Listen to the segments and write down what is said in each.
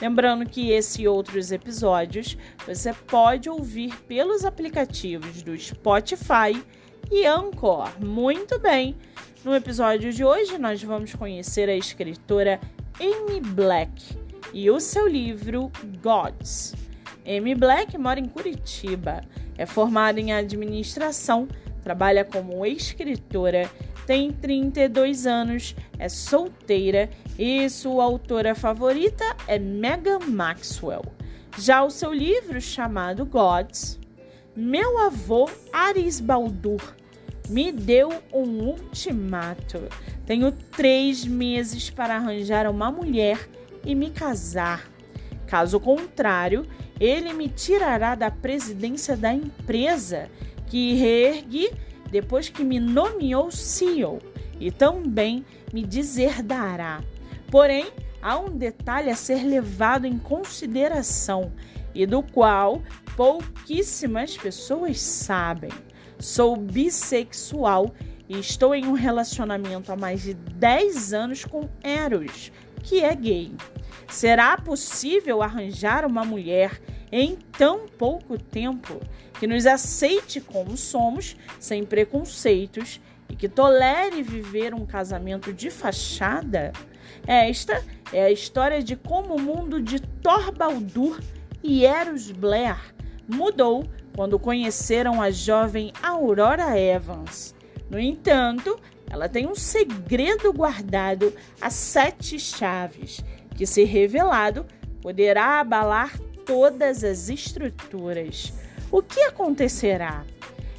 Lembrando que esse e outros episódios você pode ouvir pelos aplicativos do Spotify e Anchor. Muito bem! No episódio de hoje nós vamos conhecer a escritora Amy Black e o seu livro Gods. Amy Black mora em Curitiba, é formada em administração, trabalha como escritora tem 32 anos, é solteira e sua autora favorita é Megan Maxwell. Já o seu livro chamado Gods, meu avô Aris Baldur me deu um ultimato. Tenho três meses para arranjar uma mulher e me casar. Caso contrário, ele me tirará da presidência da empresa que reergui depois que me nomeou CEO, e também me deserdará. Porém, há um detalhe a ser levado em consideração e do qual pouquíssimas pessoas sabem. Sou bissexual e estou em um relacionamento há mais de 10 anos com Eros, que é gay. Será possível arranjar uma mulher em tão pouco tempo que nos aceite como somos, sem preconceitos e que tolere viver um casamento de fachada? Esta é a história de como o mundo de Thor Baldur e Eros Blair mudou quando conheceram a jovem Aurora Evans. No entanto, ela tem um segredo guardado a sete chaves, que, se revelado, poderá abalar todas as estruturas. O que acontecerá?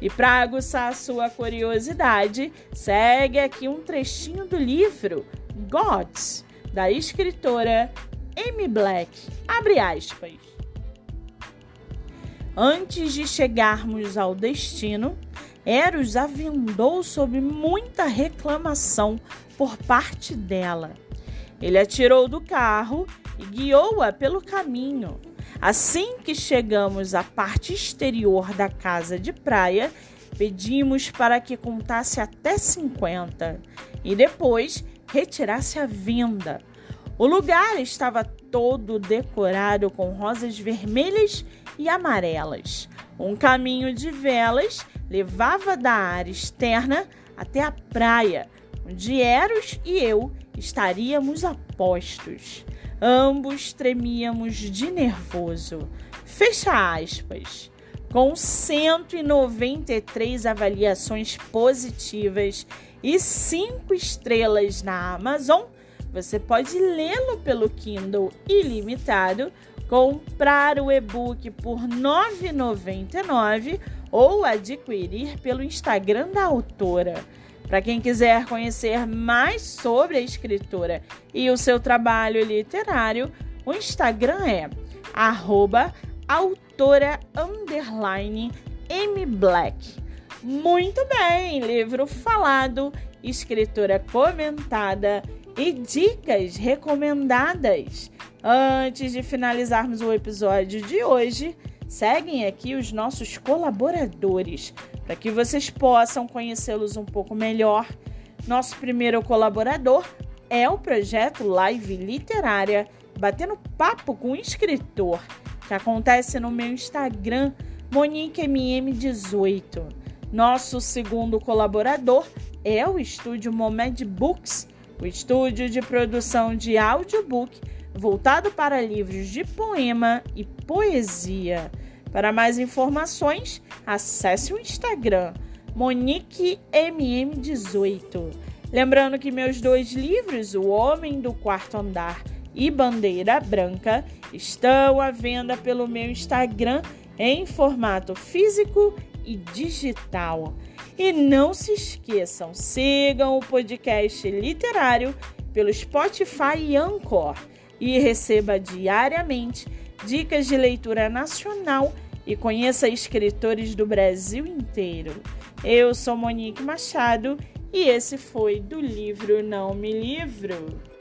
E para aguçar sua curiosidade, segue aqui um trechinho do livro Gods, da escritora Amy Black. Abre aspas. Antes de chegarmos ao destino, Eros avendou sob muita reclamação por parte dela. Ele atirou do carro e guiou-a pelo caminho. Assim que chegamos à parte exterior da casa de praia, pedimos para que contasse até 50 e depois retirasse a venda. O lugar estava todo decorado com rosas vermelhas e amarelas. Um caminho de velas levava da área externa até a praia, onde Eros e eu estaríamos a postos. Ambos tremíamos de nervoso. Fecha aspas. Com 193 avaliações positivas e 5 estrelas na Amazon, você pode lê-lo pelo Kindle ilimitado, comprar o e-book por R$ 9,99 ou adquirir pelo Instagram da autora. Para quem quiser conhecer mais sobre a escritora e o seu trabalho literário, o Instagram é autora mblack. Muito bem, livro falado, escritora comentada e dicas recomendadas. Antes de finalizarmos o episódio de hoje, seguem aqui os nossos colaboradores para que vocês possam conhecê-los um pouco melhor. Nosso primeiro colaborador é o projeto Live Literária Batendo Papo com o Escritor, que acontece no meu Instagram, MoniqueMM18. Nosso segundo colaborador é o estúdio Momed Books, o estúdio de produção de audiobook voltado para livros de poema e poesia. Para mais informações, acesse o Instagram MoniqueMM18. Lembrando que meus dois livros, O Homem do Quarto Andar e Bandeira Branca, estão à venda pelo meu Instagram em formato físico e digital. E não se esqueçam, sigam o podcast literário pelo Spotify e Anchor e receba diariamente dicas de leitura nacional e conheça escritores do Brasil inteiro. Eu sou Monique Machado e esse foi do livro Não Me Livro.